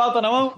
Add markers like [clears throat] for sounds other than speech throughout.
Pauta na mão.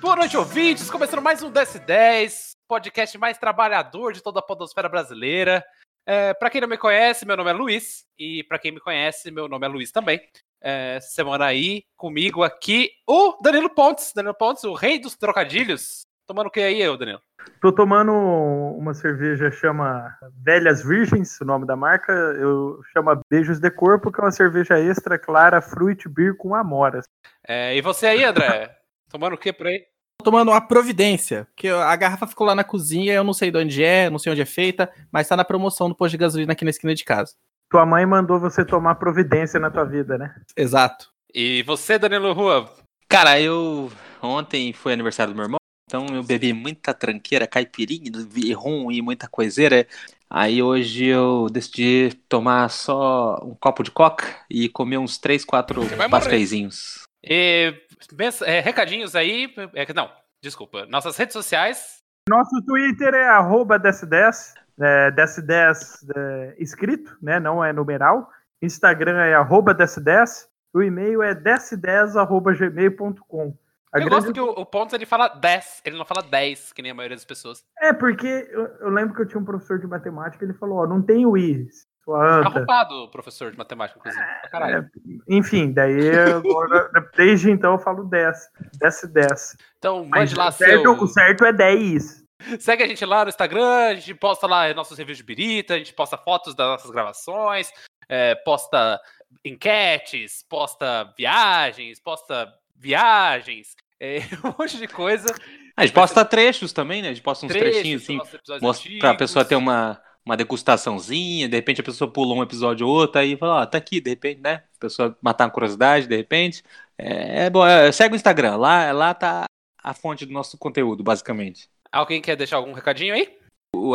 Boa noite, ouvintes. Começando mais um DS10, podcast mais trabalhador de toda a podosfera brasileira. É, para quem não me conhece, meu nome é Luiz. E para quem me conhece, meu nome é Luiz também. É, semana aí, comigo aqui, o Danilo Pontes. Danilo Pontes, o rei dos trocadilhos. Tomando o que aí, eu, Danilo? Tô tomando uma cerveja chama Velhas Virgens, o nome da marca. Eu chama Beijos de Corpo, que é uma cerveja extra clara, fruit beer com amoras. É, e você aí, André? [laughs] Tomando o que por aí? Tô tomando a Providência, que a garrafa ficou lá na cozinha, eu não sei de onde é, não sei onde é feita, mas tá na promoção do posto de gasolina aqui na esquina de casa. Tua mãe mandou você tomar providência na tua vida, né? Exato. E você, Danilo Rua? Cara, eu. Ontem foi aniversário do meu irmão, então eu bebi muita tranqueira, caipirinha, rum e muita coiseira. Aí hoje eu decidi tomar só um copo de coca e comer uns 3, 4 pastéisinhos. E, é, recadinhos aí. É, não, desculpa. Nossas redes sociais. Nosso Twitter é arroba DS10, é, DS10 é, escrito, né? Não é numeral. Instagram é arroba DS10. O e-mail é ds10.gmail.com. A eu grande... gosto que o, o Pontes ele fala 10, ele não fala 10, que nem a maioria das pessoas. É, porque eu, eu, lembro que eu tinha um professor de matemática, ele falou, ó, não tem o i, sua anta. Tá roubado o professor de matemática, inclusive. É, é, enfim, daí agora, [laughs] desde então eu falo 10, 10 10. Então, mande lá o certo, seu... O certo é 10. Segue a gente lá no Instagram, a gente posta lá nossos reviews de birita, a gente posta fotos das nossas gravações, é, posta enquetes, posta viagens, posta viagens, é, [laughs] um monte de coisa. A gente posta trechos também, né? A gente posta uns trechos, trechinhos assim, mostra, pra pessoa ter uma, uma degustaçãozinha, de repente a pessoa pula um episódio ou outro, aí fala, ó, tá aqui, de repente, né? A pessoa matar uma curiosidade, de repente. É, é bom, é, segue o Instagram, lá, lá tá a fonte do nosso conteúdo, basicamente. Alguém quer deixar algum recadinho aí?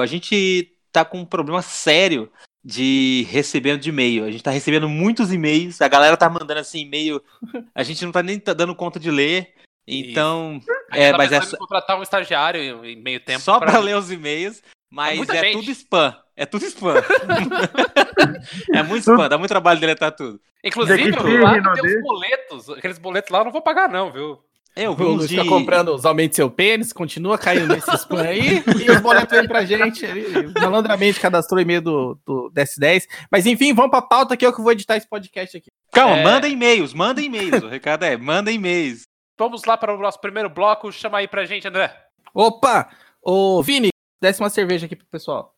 A gente tá com um problema sério de recebendo de e-mail. A gente tá recebendo muitos e-mails, a galera tá mandando assim e-mail, [laughs] a gente não tá nem tá dando conta de ler. Então, é, tá mas é contratar um estagiário em meio tempo só para ler os e-mails, mas é, é tudo spam. É tudo spam. [laughs] é muito spam, dá muito trabalho deletar tudo. Inclusive, lá tem os boletos, aqueles boletos lá eu não vou pagar não, viu? Eu vi uns de... tá comprando os aumentos seu pênis, continua caindo nesse spam aí, e os boletos vêm pra gente. Ele malandramente cadastrou e-mail do, do DS10. Mas enfim, vamos pra pauta que eu que vou editar esse podcast aqui. Calma, é... manda e-mails, manda e-mails. O recado é, manda e-mails. Vamos lá para o nosso primeiro bloco. Chama aí pra gente, André. Opa! Ô, Vini, desce uma cerveja aqui pro pessoal.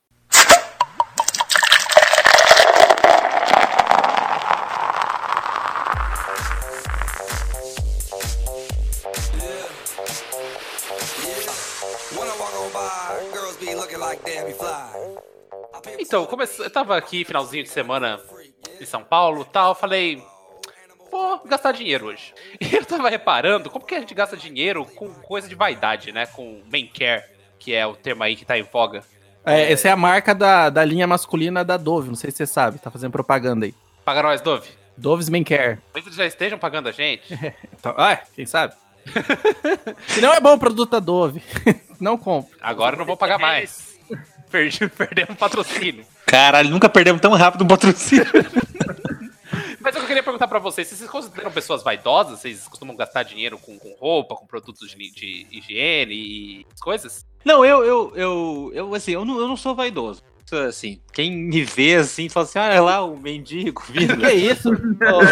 Então, eu tava aqui finalzinho de semana em São Paulo tal, falei, vou gastar dinheiro hoje. [laughs] E eu tava reparando como que a gente gasta dinheiro com coisa de vaidade, né? Com main care, que é o termo aí que tá em voga. É, essa é a marca da, da linha masculina da Dove, não sei se você sabe, tá fazendo propaganda aí. Paga nós, Dove. Dove's main care. Talvez eles já estejam pagando a gente. [laughs] então, ah, quem sabe? [laughs] Se não é bom o produto da Dove, não compre. Agora não vou pagar mais. Perdi, [laughs] perdemos um patrocínio. Caralho, nunca perdemos tão rápido um patrocínio. [laughs] Mas eu queria perguntar para vocês, vocês consideram pessoas vaidosas? Vocês costumam gastar dinheiro com, com roupa, com produtos de, de, higiene e coisas? Não, eu, eu, eu, eu assim, eu não, eu não sou vaidoso. Assim, quem me vê assim, fala assim, ah, é lá o mendigo vindo. [laughs] que isso?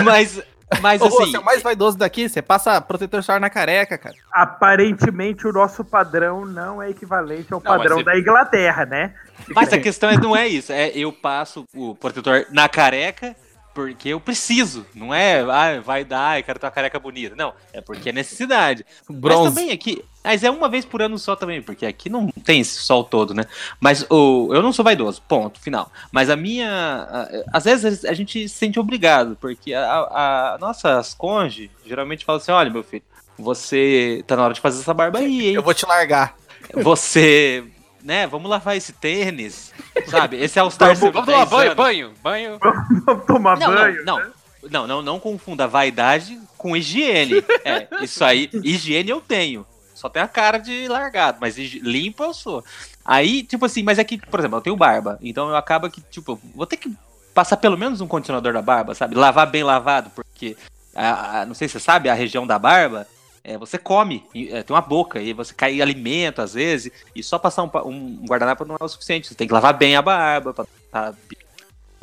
Mas mas assim. Você é o mais vaidoso daqui, você passa protetor solar na careca, cara. Aparentemente o nosso padrão não é equivalente ao não, padrão você... da Inglaterra, né? Mas a questão é, não é isso. É eu passo o protetor na careca porque eu preciso. Não é, ah, vai dar, eu quero ter uma careca bonita. Não, é porque é necessidade. Bronze. Mas também aqui, mas é uma vez por ano só também, porque aqui não tem esse sol todo, né? Mas o, eu não sou vaidoso, ponto, final. Mas a minha. A, às vezes a gente se sente obrigado, porque a, a, a nossas conge geralmente falam assim: olha, meu filho, você tá na hora de fazer essa barba aí, hein? Eu vou te largar. Você né, vamos lavar esse tênis, sabe? Esse é o Star Vamos, vamos tomar banho, banho, banho. Vamos tomar não, banho. Não, né? não, não, não, não confunda vaidade com higiene. É, isso aí, higiene eu tenho. Só tem a cara de largado, mas limpo eu sou. Aí, tipo assim, mas é que, por exemplo, eu tenho barba, então eu acabo que, tipo, vou ter que passar pelo menos um condicionador da barba, sabe? Lavar bem lavado, porque, a, a, não sei se você sabe, a região da barba é, você come, é, tem uma boca, e você cai alimento às vezes, e só passar um, um guardanapo não é o suficiente. Você tem que lavar bem a barba, pra, pra,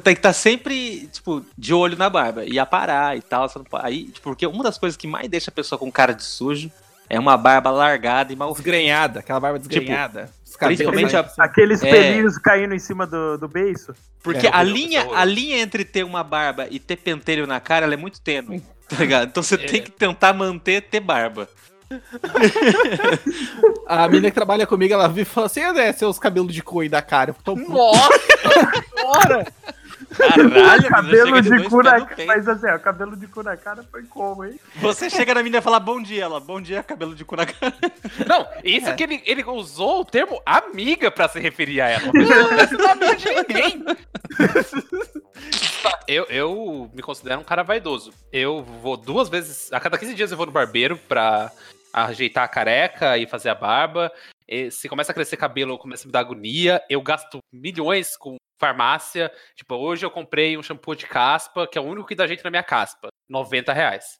tem que estar tá sempre, tipo, de olho na barba, e aparar e tal. Aí, tipo, porque uma das coisas que mais deixa a pessoa com cara de sujo é uma barba largada e mal. Desgrenhada, aquela barba tipo, desgrenhada. Tipo, principalmente a... aqueles é... pelinhos caindo em cima do, do beiço. Porque é, a, linha, a linha entre ter uma barba e ter pentelho na cara ela é muito tênue. [laughs] Tá ligado? Então você é. tem que tentar manter ter barba. [laughs] a menina que trabalha comigo, ela vive e fala assim: é seus cabelos de coi da cara. Eu tô... Nossa! Bora! [laughs] Caralho, cabelo de cu na cara. Mas assim, o cabelo de cu na cara foi como, hein? Você chega na menina e fala bom dia, ela, bom dia, cabelo de cu na cara. Não, isso é. que ele, ele usou o termo amiga pra se referir a ela. Não amiga de ninguém. Eu, eu me considero um cara vaidoso. Eu vou duas vezes, a cada 15 dias eu vou no barbeiro pra ajeitar a careca e fazer a barba. E se começa a crescer cabelo, começa a me dar agonia. Eu gasto milhões com farmácia. Tipo, hoje eu comprei um shampoo de caspa, que é o único que dá jeito na minha caspa. 90 reais.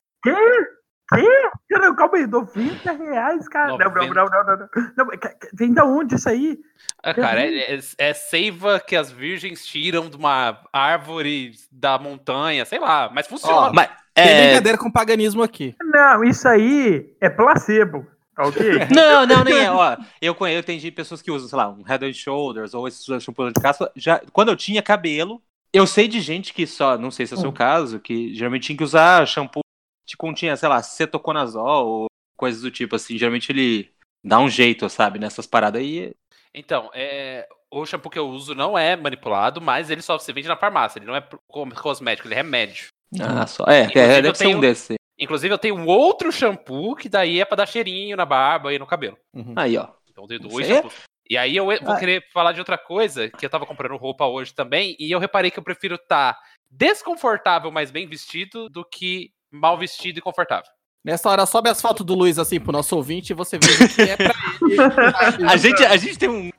Quê? Quê? Calma aí, 90 reais, cara. 90... Não, não, não, não, não, não. Vem da onde isso aí? Ah, cara, é, é, é, seiva que as virgens tiram de uma árvore da montanha, sei lá, mas funciona. Oh, mas, é... Tem brincadeira com paganismo aqui. Não, isso aí é placebo. Tá [laughs] não, não, nem é. Ó, eu conheço, eu tenho pessoas que usam, sei lá, um Head and Shoulders ou esses shampoo de caspa. Já, quando eu tinha cabelo, eu sei de gente que só, não sei se é o seu hum. caso, que geralmente tinha que usar shampoo que continha, sei lá, cetoconazol ou coisas do tipo, assim. Geralmente ele dá um jeito, sabe, nessas paradas aí. Então, é, o shampoo que eu uso não é manipulado, mas ele só se vende na farmácia. Ele não é cosmético, ele é remédio. Ah, só. É, é deve ser um desse. Inclusive, eu tenho um outro shampoo que daí é pra dar cheirinho na barba e no cabelo. Uhum. Aí, ó. Então, eu tenho dois shampoos. E aí eu vou ah. querer falar de outra coisa, que eu tava comprando roupa hoje também, e eu reparei que eu prefiro estar tá desconfortável, mas bem vestido, do que mal vestido e confortável. Nessa hora, sobe as fotos do Luiz assim pro nosso ouvinte e você vê que é pra [laughs] ele. a, gente, a gente tem, um,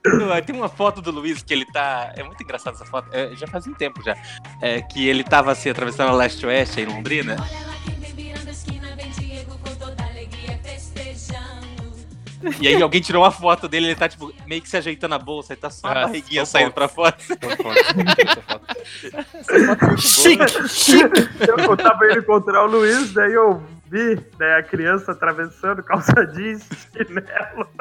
tem uma foto do Luiz que ele tá. É muito engraçado essa foto. É, já faz um tempo já. É, que ele tava assim, atravessando a leste-oeste em Londrina. E aí alguém tirou uma foto dele, ele tá tipo, meio que se ajeitando a bolsa, ele tá só a ah, barriguinha saindo pra fora. chique, chique. Eu tava indo encontrar o Luiz, daí eu vi né, a criança atravessando calça jeans, chinelo. [laughs]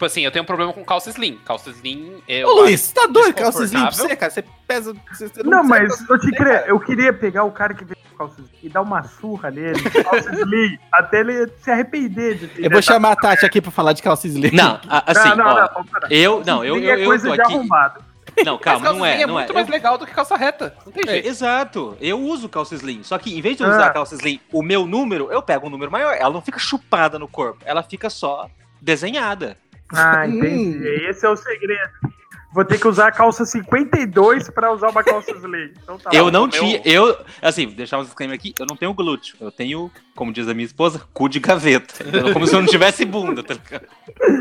Tipo assim, eu tenho um problema com calça slim. Calça slim. Eu Ô, Luiz, você tá doido calça slim pra você, cara? Você pesa. Você não, não mas eu te queria, eu queria pegar o cara que veio com calça slim e dar uma surra nele, [laughs] calça slim, até ele se arrepender de ter. Eu vou chamar a Tati aqui pra falar de calça slim. Não, assim, não, não, ó, não, eu. Não, eu. eu, eu, é coisa eu de aqui... arrombado. Não, calma, não é. é não muito é. mais legal do que calça reta. Não tem é, jeito. É, exato. Eu uso calça slim. Só que em vez de usar ah. calça slim, o meu número, eu pego um número maior. Ela não fica chupada no corpo. Ela fica só desenhada. Ah, entendi. Hum. Esse é o segredo. Vou ter que usar a calça 52 para usar uma calça slim. Então tá eu não tinha, eu, assim, deixar um disclaimer aqui, eu não tenho glúteo. Eu tenho, como diz a minha esposa, cu de gaveta. Como se eu não tivesse bunda, tá ligado?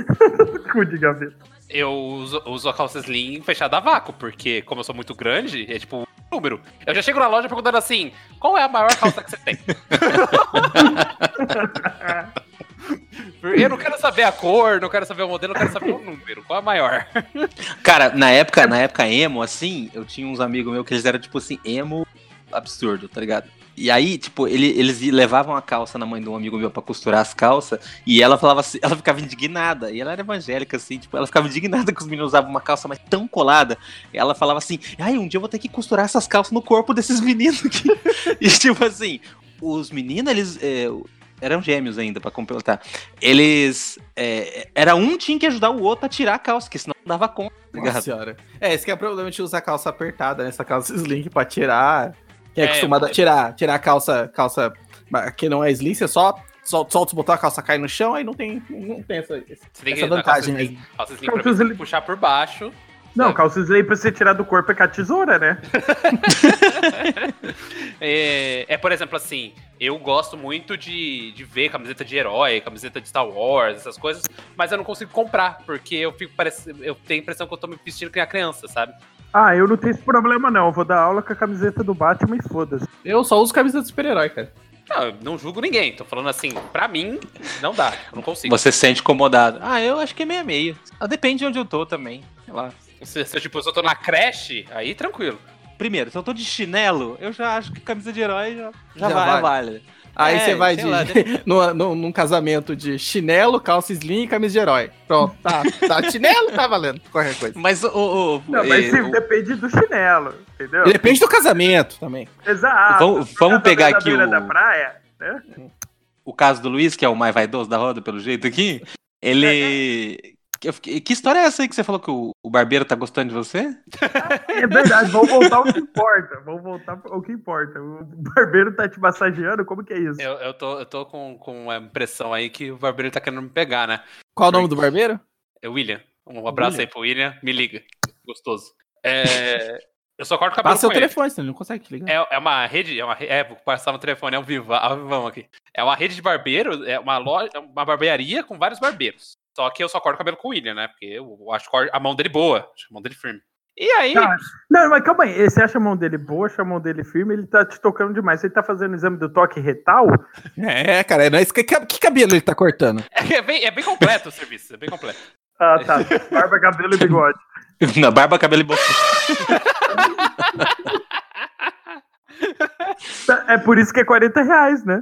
[laughs] cu de gaveta. Eu uso, uso, a calça slim fechada a vácuo, porque como eu sou muito grande, é tipo número. Eu já chego na loja perguntando assim, qual é a maior calça que você tem? [laughs] Eu não quero saber a cor, não quero saber o modelo, eu quero saber o número. Qual é a maior? [laughs] Cara, na época, na época emo, assim, eu tinha uns amigos meus que eles eram, tipo assim, emo absurdo, tá ligado? E aí, tipo, ele, eles levavam a calça na mãe de um amigo meu pra costurar as calças, e ela falava assim, [laughs] ela ficava indignada, e ela era evangélica, assim, tipo, ela ficava indignada [laughs] que os meninos usavam uma calça mais tão colada. E ela falava assim, ai, um dia eu vou ter que costurar essas calças no corpo desses [laughs] meninos aqui. e tipo assim, os meninos, eles. É, eram gêmeos ainda, para completar. Eles. É, era um tinha que ajudar o outro a tirar a calça, que senão não dava conta. Tá Nossa senhora. É, esse que é o problema de usar calça apertada, né? Essa calça slim pra tirar. É, é acostumado a tirar, tirar a calça, calça que não é slim, você só solta, os botões, a calça cai no chão, aí não tem, não tem essa, essa vantagem aí. Calça slim, calça slim pra puxar por baixo. Não, calça slim pra você tirar do corpo é com a tesoura, né? [laughs] é, é, por exemplo, assim, eu gosto muito de, de ver camiseta de herói, camiseta de Star Wars, essas coisas, mas eu não consigo comprar, porque eu fico parecendo. Eu tenho a impressão que eu tô me vestindo com a criança, sabe? Ah, eu não tenho esse problema, não. Eu vou dar aula com a camiseta do Batman e foda-se. Eu só uso camiseta de super-herói, cara. Não, não julgo ninguém. Tô falando assim, pra mim, não dá. Não consigo. Você se sente incomodado. Ah, eu acho que é meia meia. Ah, depende de onde eu tô também. Sei lá. Se, se, tipo, se eu tô na creche, aí tranquilo. Primeiro, se eu tô de chinelo, eu já acho que camisa de herói já, já, já vai, vale. vale. Aí é, você vai de, lá, [laughs] no, no, num casamento de chinelo, calça slim e camisa de herói. Pronto, tá. tá chinelo, tá valendo qualquer coisa. Mas o. o, não, mas sim, depende do chinelo, entendeu? Depende do casamento também. Exato. Vamos, vamos pegar aqui o. da praia, né? O caso do Luiz, que é o mais vaidoso da roda, pelo jeito aqui. Ele. Que, que história é essa aí que você falou que o, o barbeiro tá gostando de você? É verdade, vamos voltar ao que importa. Vamos voltar ao que importa. O barbeiro tá te massageando? Como que é isso? Eu, eu, tô, eu tô com, com a impressão aí que o barbeiro tá querendo me pegar, né? Qual o nome do barbeiro? É William. Um abraço William. aí pro William. Me liga. Gostoso. É, eu só corto o cabelo. Passa o telefone, você não consegue te ligar. É, é uma rede. É, uma, é, vou passar no telefone, é um viva, é um vivão aqui. É uma rede de barbeiro, é uma loja, uma barbearia com vários barbeiros. Só que eu só corto o cabelo com o William, né? Porque eu acho a mão dele boa, acho a mão dele firme. E aí. Tá. Não, mas calma aí. Você acha a mão dele boa, acha a mão dele firme, ele tá te tocando demais. Você tá fazendo exame do toque retal? [laughs] É, cara, não é isso que, que cabelo ele tá cortando? É, [laughs] é, bem, é bem completo o serviço, é bem completo. Ah, tá. Barba, cabelo e bigode. [laughs] Não, barba, cabelo e boca. é por isso que é 40 reais, né?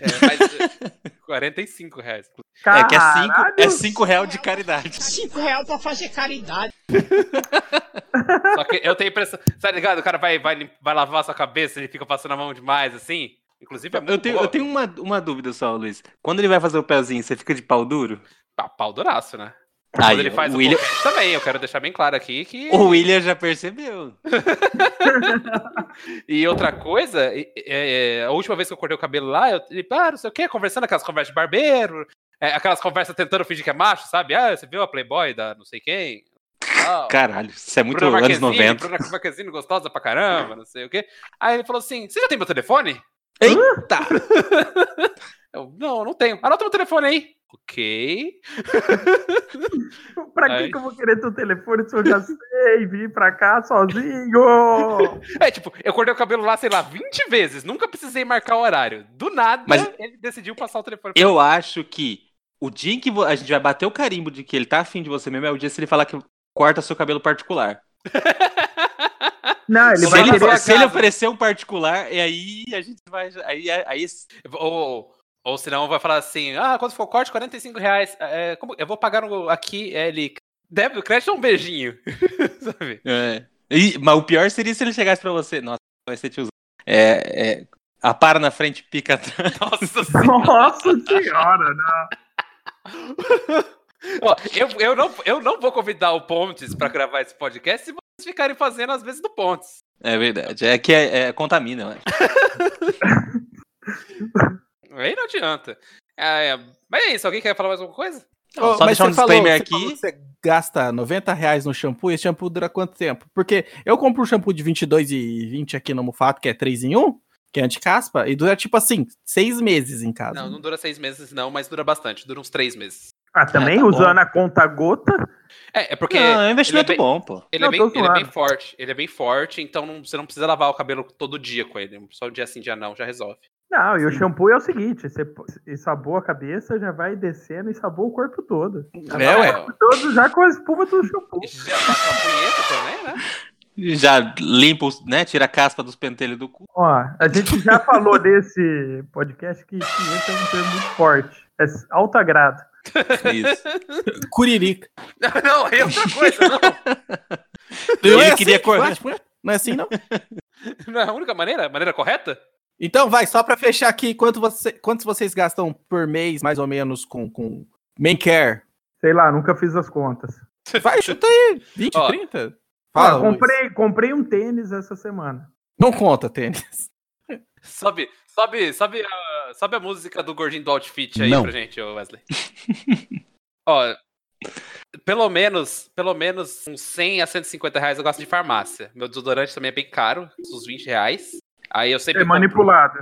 É, [laughs] mas 45 reais. Caralho. É que é 5 é cinco real de caridade. 5 real pra fazer caridade. [laughs] Só que eu tenho impressão. Tá ligado? O cara vai, vai, vai lavar a sua cabeça e fica passando a mão demais assim. Inclusive, é eu tenho, eu tenho uma, uma dúvida só, Luiz. Quando ele vai fazer o pezinho, você fica de pau duro? Pau, pau duraço, né? Aí, Quando ele faz o William... também, eu quero deixar bem claro aqui que. O William já percebeu. [laughs] e outra coisa, é, é, a última vez que eu cortei o cabelo lá, eu ele, ah, não sei o quê, conversando aquelas conversas de barbeiro, é, aquelas conversas tentando fingir que é macho, sabe? Ah, você viu a Playboy da não sei quem? Caralho, isso é muito Bruna anos 90. Bruna Marquezine gostosa pra caramba, não sei o quê. Aí ele falou assim: Você já tem meu telefone? Eita! [laughs] eu, não, não tenho. Anota meu telefone aí. Ok. [laughs] pra que, que eu vou querer teu telefone se eu já sei vir pra cá sozinho? [laughs] É, tipo, eu cortei o cabelo lá, sei lá, 20 vezes. Nunca precisei marcar o horário. Do nada, Mas ele decidiu passar o telefone pra Eu mim. acho que o dia em que a gente vai bater o carimbo de que ele tá afim de você mesmo é o dia se ele falar que corta seu cabelo particular. [laughs] Não, ele se vai ele, se ele oferecer um particular, e aí a gente vai. Aí, aí, aí... Ou, senão vai falar assim: ah, quando for corte, 45 reais. É, como, eu vou pagar no, aqui, é, ele. Débito, crédito ou um beijinho? [laughs] Sabe? É. E, mas o pior seria se ele chegasse pra você. Nossa, vai ser tiozão. É, é, a para na frente, pica atrás. [laughs] Nossa [laughs] senhora, Nossa senhora não. Ó, eu, eu, não, eu não vou convidar o Pontes para gravar esse podcast se vocês ficarem fazendo às vezes do Pontes. É verdade. É que é, é contamina, eu acho. Aí não adianta. É, é, mas é isso, alguém quer falar mais alguma coisa? Não, só deixar um disclaimer falou, aqui. Você, você gasta 90 reais no shampoo e esse shampoo dura quanto tempo? Porque eu compro um shampoo de 22 e 20 aqui no Mufato, que é 3 em 1, que é anti-caspa, e dura tipo assim, 6 meses em casa. Não, não dura 6 meses não, mas dura bastante, dura uns 3 meses. Ah, também é, tá usando bom. a conta gota? É, é porque. Não, é um investimento é bem, bom, pô. Ele, é não, é bem, ele é bem forte. Ele é bem forte, então não, você não precisa lavar o cabelo todo dia com ele. Só um dia sim, dia não, já resolve. Não, e o shampoo é o seguinte: você ensaboa a cabeça, já vai descendo e ensaboa o corpo todo. Já é, ué. Todo já com a espuma do shampoo. Já passa a punheta também, né? Já limpa, né? Tira a caspa dos pentelhos do cu. Ó, a gente já falou [laughs] desse podcast que punheta é um termo muito forte. É alto agrado. Isso. [laughs] Curirica. Não, não, é outra coisa, não. Ele é queria assim, correr. Não é assim, não? [laughs] Não é a única maneira? A maneira correta? Então, vai, só para fechar aqui, quanto você, quantos vocês gastam por mês, mais ou menos, com, com main care? Sei lá, nunca fiz as contas. [laughs] Vai, chuta aí, 20, Ó, 30? Fala, comprei, comprei um tênis essa semana. Não conta tênis. Sobe, sobe, sobe, a, sobe a música do gordinho do outfit aí Não. pra gente, Wesley. Ó, pelo menos, pelo menos uns 100 a 150 reais eu gosto de farmácia. Meu desodorante também é bem caro, uns 20 reais. Aí eu sempre. É manipulado.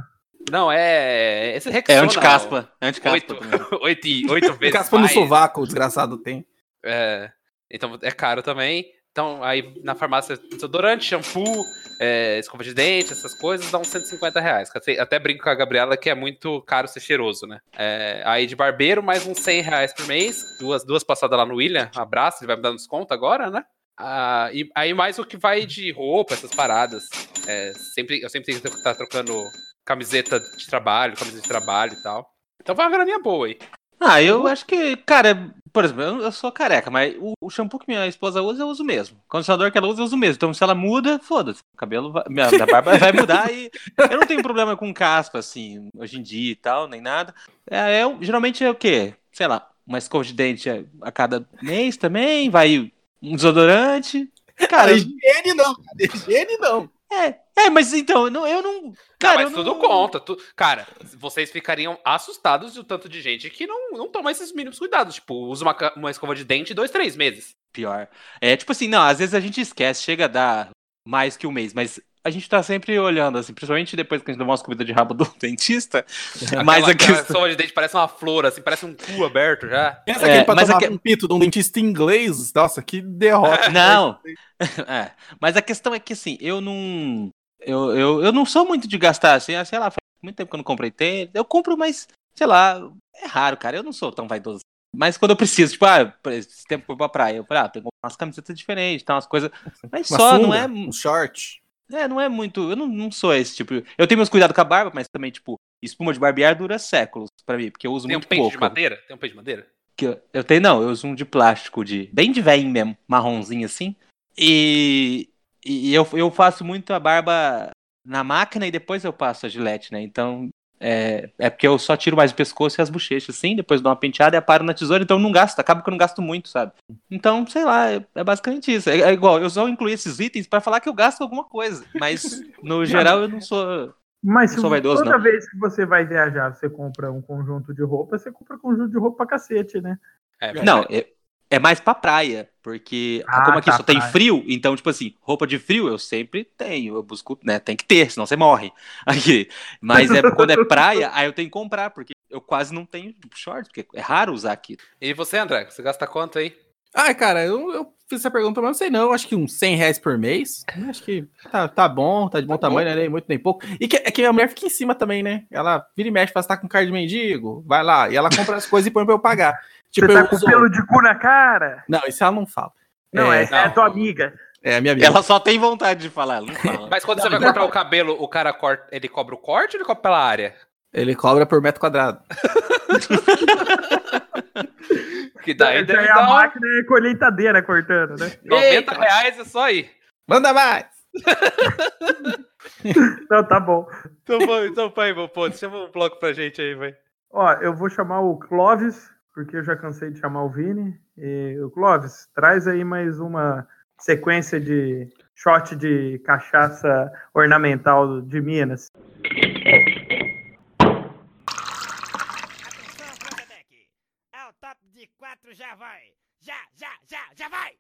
Não, é. Esse Rexona, é anticaspa. É anticaspa. Oito, [laughs] oito, oito [laughs] vezes. Caspa no sovaco, o desgraçado tem. É. Então é caro também. Então, aí na farmácia, desodorante, shampoo, é, escova de dente, essas coisas, dá uns 150 reais. Até, até brinco com a Gabriela que é muito caro ser cheiroso, né? É, aí de barbeiro, mais uns 100 reais por mês. Duas, duas passadas lá no William. Um abraço, ele vai me dar desconto agora, né? Ah, e aí mais o que vai de roupa, essas paradas. É, sempre, eu sempre tenho que estar trocando camiseta de trabalho, camiseta de trabalho e tal. Então vai uma graninha boa aí. Ah, eu acho que, cara, por exemplo, eu, sou careca, mas o, o, shampoo que minha esposa usa, eu uso mesmo. O condicionador que ela usa, eu uso mesmo. Então, se ela muda, foda-se. O cabelo, vai, minha, minha barba vai mudar e eu não tenho problema com caspa, assim, hoje em dia e tal, nem nada. É, eu, geralmente é o quê? Sei lá, uma escova de dente a cada mês também, vai um desodorante. Cara, higiene não, higiene não. É, é, mas então, não, eu não. Cara, não, mas tudo não... conta. Tu... Cara, vocês ficariam assustados de o tanto de gente que não, não toma esses mínimos cuidados. Tipo, usa uma, uma escova de dente dois, três meses. Pior. É, tipo assim, não, às vezes a gente esquece, chega a dar mais que um mês, mas a gente tá sempre olhando, assim, principalmente depois que a gente tomou umas comidas de rabo do [laughs] dentista. Aquela, mas a questão... de dente parece uma flor, assim, parece um cu aberto já. Pensa é, pra tomar um pito de um dentista inglês, nossa, que derrota. Não, [laughs] é, mas a questão é que, assim, eu não... Eu, eu, eu não sou muito de gastar, assim, ah, sei lá, faz muito tempo que eu não comprei tênis. Eu compro, mas, sei lá, é raro, cara. Eu não sou tão vaidoso. Mas quando eu preciso, tipo, ah, esse tempo eu pra praia, eu falei, ah, tem umas camisetas diferentes, tá, umas coisas. Mas Uma só, sunga, não é. Um short. É, não é muito. Eu não, não sou esse tipo. Eu tenho meus cuidados com a barba, mas também, tipo, espuma de barbear dura séculos pra mim, porque eu uso tem muito um pente pouco. de madeira? Tem um pente de madeira? Que eu, eu tenho, não, eu uso um de plástico, de bem de velho mesmo, marronzinho assim. E, e eu, eu faço muito a barba na máquina e depois eu passo a gilete, né? Então, é, é porque eu só tiro mais o pescoço e as bochechas, assim, depois dou uma penteada e aparo na tesoura, então não gasto, acaba que eu não gasto muito, sabe? Então, sei lá, é, é basicamente isso. É, é, igual, eu só incluí esses itens para falar que eu gasto alguma coisa, mas no [laughs] geral eu não sou. Mas se vaidoso, toda não. vez que você vai viajar, você compra um conjunto de roupa, você compra um conjunto de roupa pra cacete, né? É, não, é, é mais pra praia, porque ah, como aqui tá, só tem praia. frio, então, tipo assim, roupa de frio eu sempre tenho, eu busco, né, tem que ter, senão você morre [laughs] aqui. Mas é quando é praia, aí eu tenho que comprar, porque eu quase não tenho tipo, short, porque é raro usar aqui. E você, André, você gasta quanto aí? Ah, cara, eu, eu fiz essa pergunta, mas não sei não, acho que uns 100 reais por mês, acho que tá, tá bom, tá de bom tá tamanho, bom. né, nem muito nem pouco. E que, é que a mulher fica em cima também, né, ela vira e mexe, fala, tá com cara de mendigo, vai lá, e ela compra as coisas e põe pra eu pagar. Tipo, Você tá com uso... pelo de cu na cara? Não, isso ela não fala. Não, é, é, é tua amiga. É, a minha amiga. Ela só tem vontade de falar, ela não fala. Mas quando não, você vai cortar o cabelo, o cara corta, ele cobra o corte ou ele cobra pela área? Ele cobra por metro quadrado. [laughs] que daí deve é dar... a máquina é colheitadeira cortando, né? [laughs] 90 Eita. reais é só aí. Manda mais! [laughs] não, tá bom. Então, então pai, meu ponto, chama um bloco pra gente aí, vai. Ó, eu vou chamar o Clóvis, porque eu já cansei de chamar o Vini. E o Clóvis, traz aí mais uma sequência de shot de cachaça ornamental de Minas. Atenção, top de quatro já vai! Já, já, já, já vai!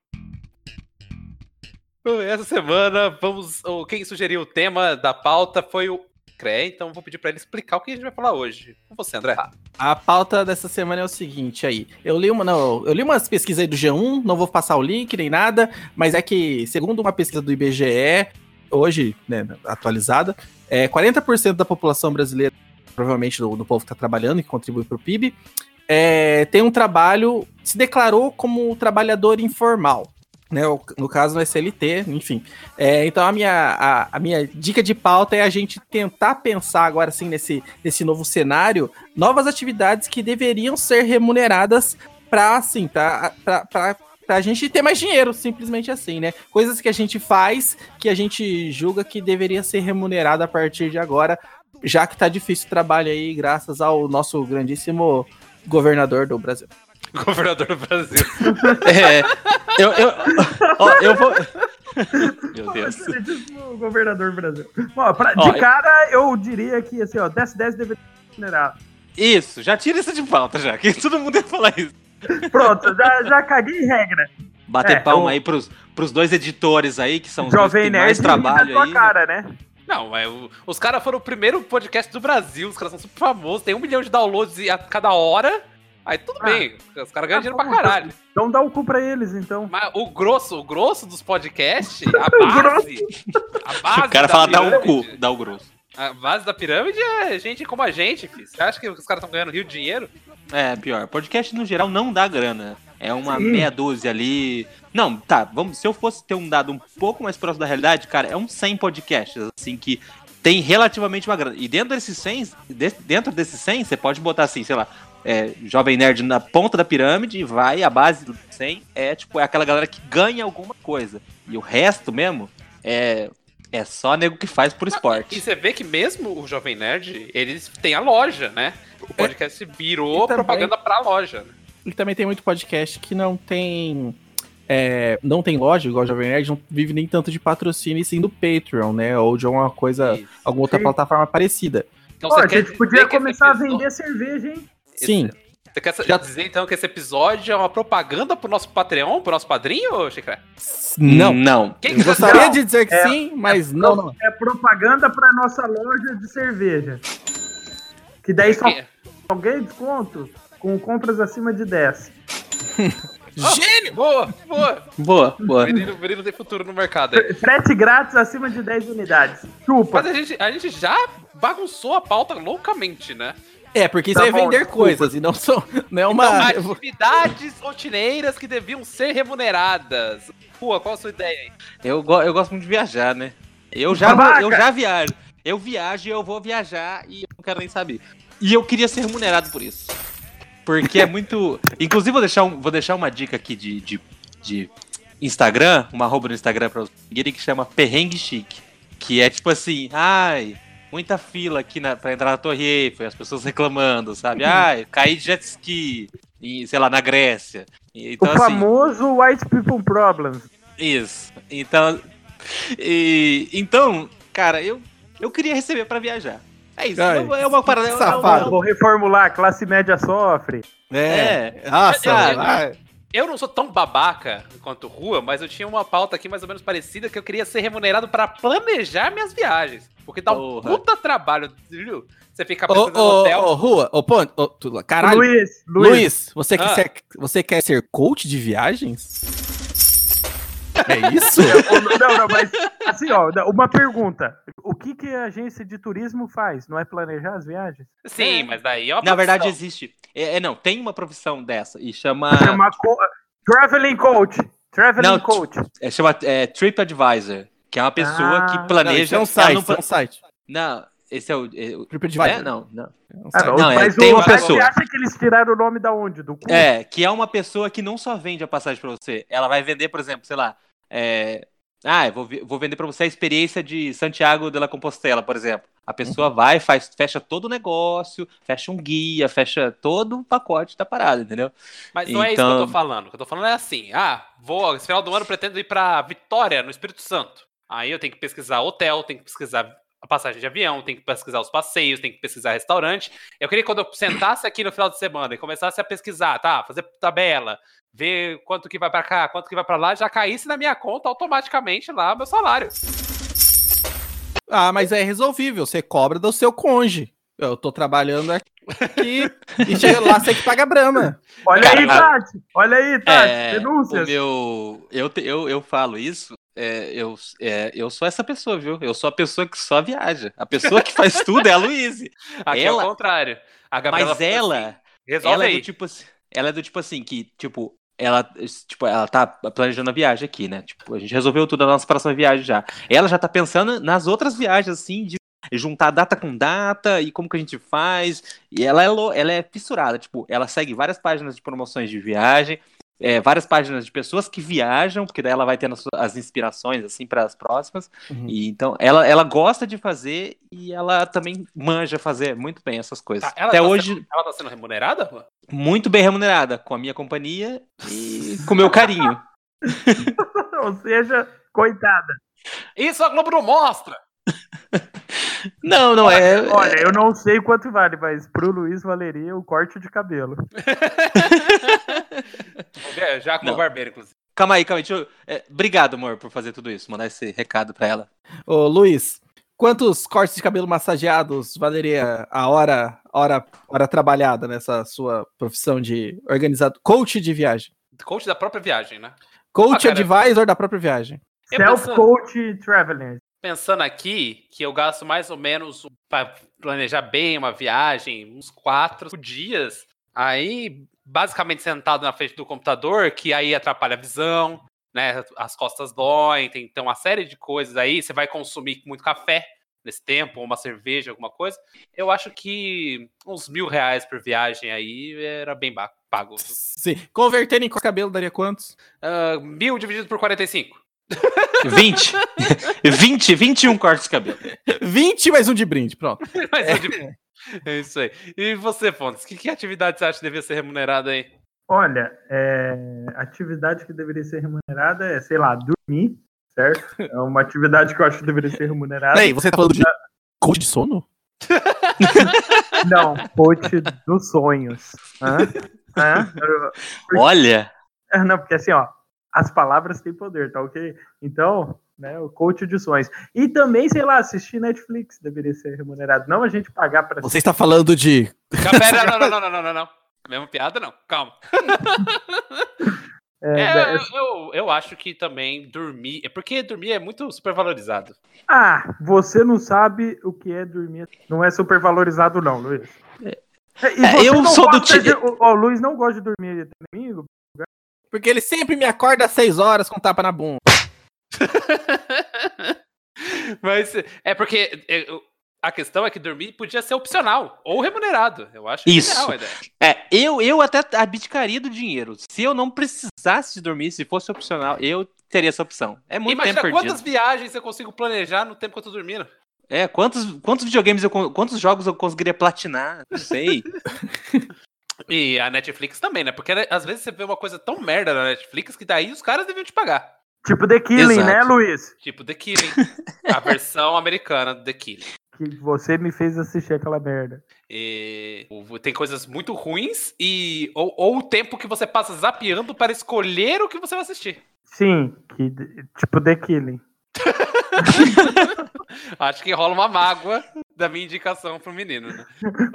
Essa semana, vamos. Quem sugeriu o tema da pauta foi o CRE, então vou pedir para ele explicar o que a gente vai falar hoje. Com você, André. A, a, pauta dessa semana é o seguinte aí. Eu li uma, não, eu li umas pesquisas aí do G1, não vou passar o link nem nada, mas é que, segundo uma pesquisa do IBGE, hoje, né, atualizada, é 40% da população brasileira, provavelmente do, do povo que está trabalhando e que contribui para o PIB, é, tem um trabalho, se declarou como trabalhador informal né, no caso no SLT, enfim. É, então a minha, a, a, minha dica de pauta é a gente tentar pensar agora assim nesse, nesse novo cenário, novas atividades que deveriam ser remuneradas para assim, para pra gente ter mais dinheiro, simplesmente assim, né? Coisas que a gente faz que a gente julga que deveria ser remunerada a partir de agora, já que tá difícil o trabalho aí, graças ao nosso grandíssimo governador do Brasil. Governador do Brasil. [laughs] é, eu, eu, ó, eu vou. Meu Deus. O governador do Brasil. Ó, pra, de ó, cara, eu diria que assim, ó, 10 10 deveria ser remunerado. Isso, já tira isso de pauta, já, que todo mundo ia falar isso. Pronto, já, já caguei em regra. Bater é, palma o... aí pros, pros dois editores aí, que são os Jovem que mais trabalham aí. cara, né? Não, mas os caras foram o primeiro podcast do Brasil, os caras são super famosos, tem um milhão de downloads a cada hora. Aí tudo Ah. bem, os caras ganham Ah, dinheiro pra caralho. Então dá o cu pra eles, então. Mas o grosso, o grosso dos podcasts, [laughs] a base. a base O cara fala dá o pirâmide- cu, dá o grosso. A base da pirâmide é gente como a gente, filho. Você acha que os caras estão ganhando rio de dinheiro? É, pior. Podcast no geral não dá grana. É uma Sim. meia dúzia ali. Não, tá, vamos. Se eu fosse ter um dado um pouco mais próximo da realidade, cara, é uns 100 podcasts, assim, que tem relativamente uma grana. E dentro desses 100, de- dentro desses 100, você pode botar assim, sei lá, é, Jovem Nerd na ponta da pirâmide e vai, a base do 100 é, tipo, é aquela galera que ganha alguma coisa. E o resto mesmo é, é só nego que faz por E esporte. você vê que mesmo o Jovem Nerd, eles têm a loja, né? O podcast virou E também- propaganda pra loja. né? E também tem muito podcast que não tem. é, não tem loja, igual o Jovem Nerd, não vive nem tanto de patrocínio, e sim do Patreon, né? Ou de alguma coisa, Isso. alguma outra Sim. plataforma parecida. Então, Pô, você a quer gente podia esse começar a vender cerveja, hein? Sim. Você quer Já- dizer então que esse episódio é uma propaganda pro nosso Patreon, pro nosso padrinho, Chicré? Não. Não. Quem gostaria Não, de dizer que é- sim, mas não, não. É propaganda pra nossa loja de cerveja. Que daí só Quem- alguém desconto com compras acima de 10. [laughs] Gênio! Boa, boa! Boa, boa. Menino, menino tem futuro no mercado aí. Frete grátis acima de 10 unidades. Chupa. Mas a gente, a gente já bagunçou a pauta loucamente, né? É, porque isso Tá é bom, vender desculpa. coisas e não são. Não é uma. Então, atividades rotineiras que deviam ser remuneradas. Pô, qual a sua ideia aí? Eu, go- eu gosto muito de viajar, né? Eu já, Babaca! eu já viajo. Eu viajo e eu vou viajar e eu não quero nem saber. E eu queria ser remunerado por isso. Porque é muito. [laughs] Inclusive, vou deixar, um- vou deixar uma dica aqui de, de, de Instagram, uma arroba no Instagram pra vocês seguirem, que chama Perrengue Chique. Que é tipo assim, ai, muita fila aqui na, pra entrar na Torre Eiffel, as pessoas reclamando, sabe? Ai, caí de jet ski, em, sei lá, na Grécia. E- Então, o assim, famoso White People Problems. isso. Então, e, então, cara, eu, eu queria receber pra viajar. É isso. Ai, é uma parada. é uma- safado. Vou reformular, classe média sofre. É. Nossa, Eu- eu- vai. Eu não sou tão babaca quanto Rua, mas eu tinha uma pauta aqui mais ou menos parecida que eu queria ser remunerado para planejar minhas viagens. Porque dá um Porra. puta trabalho, viu? Você ficar Ô, pensando no ô, hotel. ô, Rua, ô, Ponte, ô, tu- caralho. Luiz, Luiz, Luiz. você, Ah. quer ser, você quer ser coach de viagens? É isso? Não, não, mas assim, ó, uma pergunta. O que, que a agência de turismo faz? Não é planejar as viagens? Sim, mas daí é uma Na verdade, existe. É, é, não, tem uma profissão dessa e chama. Chama co- Traveling Coach. Traveling Não, Coach. É, chama é, TripAdvisor, que é uma pessoa Ah. que Não, planeja. isso é um site, não, é um site. não, esse é o. É, o- TripAdvisor. é, não, não. Um Ah, não, Não, é, mas tem o- uma mas pessoa. Você acha que eles tiraram o nome da onde? Do cu? É, que é uma pessoa que não só vende a passagem pra você, ela vai vender, por exemplo, sei lá, é, ah, eu vou, vou vender pra você a experiência de Santiago de la Compostela, por exemplo. A pessoa vai, faz, fecha todo o negócio, fecha um guia, fecha todo o pacote da parada, entendeu? Mas não é isso que eu Então- tô falando. O que eu tô falando é assim: ah, vou, esse final do ano eu pretendo ir pra Vitória, no Espírito Santo. Aí eu tenho que pesquisar hotel, tenho que pesquisar a passagem de avião, tenho que pesquisar os passeios, tenho que pesquisar restaurante. Eu queria que quando eu sentasse aqui no final de semana e começasse a pesquisar, tá? Fazer tabela, ver quanto que vai pra cá, quanto que vai pra lá, já caísse na minha conta automaticamente lá meu salário. Ah, mas é resolvível. Você cobra do seu conge. Eu tô trabalhando aqui e [laughs] chega lá, você que paga brama. Olha aí, Tati. Olha aí, Tati. É, o Denúncias. meu, eu, eu, eu falo isso, é, eu, é, eu sou essa pessoa, viu? Eu sou a pessoa que só viaja. A pessoa que faz tudo é a Luíse. [laughs] Aqui Ela- é o contrário. Mas falou assim, ela, resolve ela é aí. do tipo assim, ela é do tipo assim que, tipo, ela, tipo, ela tá planejando a viagem aqui, né? Tipo, a gente resolveu tudo a nossa próxima viagem já. Ela já tá pensando nas outras viagens assim, de juntar data com data e como que a gente faz. E ela é, ela é fissurada, tipo, ela segue várias páginas de promoções de viagem, é, várias páginas de pessoas que viajam, porque daí ela vai tendo as, as inspirações assim para as próximas. Uhum. E então ela, ela gosta de fazer e ela também manja fazer muito bem essas coisas. Tá, ela Até tá hoje Ela tá sendo remunerada? Muito bem remunerada com a minha companhia e com o meu carinho. [laughs] Ou seja, coitada. Isso a Globo não mostra! [laughs] Não, não é. Olha, eu não sei quanto vale, mas pro Luiz valeria o corte de cabelo. Ver, [laughs] Já com o barbeiro, inclusive. Calma aí, calma aí. eu- é, obrigado, amor, por fazer tudo isso. Mandar esse recado pra ela. Ô, Luiz, quantos cortes de cabelo massageados valeria a hora hora, hora trabalhada nessa sua profissão de organizador, coach de viagem? Coach da própria viagem, né? Coach Ah, advisor da própria viagem. Self-coach traveler. Pensando aqui que eu gasto mais ou menos para planejar bem uma viagem, uns quatro dias. Aí, basicamente sentado na frente do computador, que aí atrapalha a visão, né? As costas doem, tem então uma série de coisas aí. Você vai consumir muito café nesse tempo, uma cerveja, alguma coisa. Eu acho que uns mil reais por viagem aí era bem pago. Sim. Convertendo em cabelo daria quantos? Ah, mil dividido por 45. 20. 20, 21 cortes de cabelo. 20 mais um de brinde, pronto. Mas eu digo- é isso aí. E você, Fontes, que, que atividade você acha que devia ser remunerada aí? Olha, é, atividade que deveria ser remunerada é, sei lá, dormir, certo? [laughs] É uma atividade que eu acho que deveria ser remunerada. Peraí, você tá falando de coach de sono? [laughs] Não, coach dos sonhos. Hã? Hã? [laughs] Eu- Olha. É, Não, porque assim, ó, as palavras têm poder, tá ok? Então, né, o coach de sonhos. E também, sei lá, assistir Netflix deveria ser remunerado. Não a gente pagar pra Você está falando de. Não, pera, não, não, não, não, não, não, não. Mesma piada, não. Calma. [laughs] É, É, da- eu, eu, eu acho que também dormir. É porque dormir é muito supervalorizado. Ah, você não sabe o que é dormir. Não é super valorizado, não, Luiz. É, É, eu sou do gosta ti- de- O, o Luiz não gosta de dormir domingo. Porque ele sempre me acorda às 6 horas com tapa na bunda. [laughs] Mas é porque é, a questão é que dormir podia ser opcional ou remunerado. Eu acho Isso. a ideia. É, eu, eu até abdicaria do dinheiro. Se eu não precisasse de dormir, se fosse opcional, eu teria essa opção. É muito Imagina tempo quantas perdido. viagens eu consigo planejar no tempo que eu tô dormindo. É, quantos, quantos videogames eu quantos jogos eu conseguiria platinar? Não sei. [laughs] E a Netflix também, né? Porque né, às vezes você vê uma coisa tão merda na Netflix que daí os caras deviam te pagar. Tipo The Killing, Exato. né, Luiz? Tipo The Killing. a versão americana do The Killing. Que você me fez assistir aquela merda. E tem coisas muito ruins e ou, ou o tempo que você passa zapeando para escolher o que você vai assistir. Sim, que, tipo The Killing. [laughs] Acho que rola uma mágoa da minha indicação pro menino, né?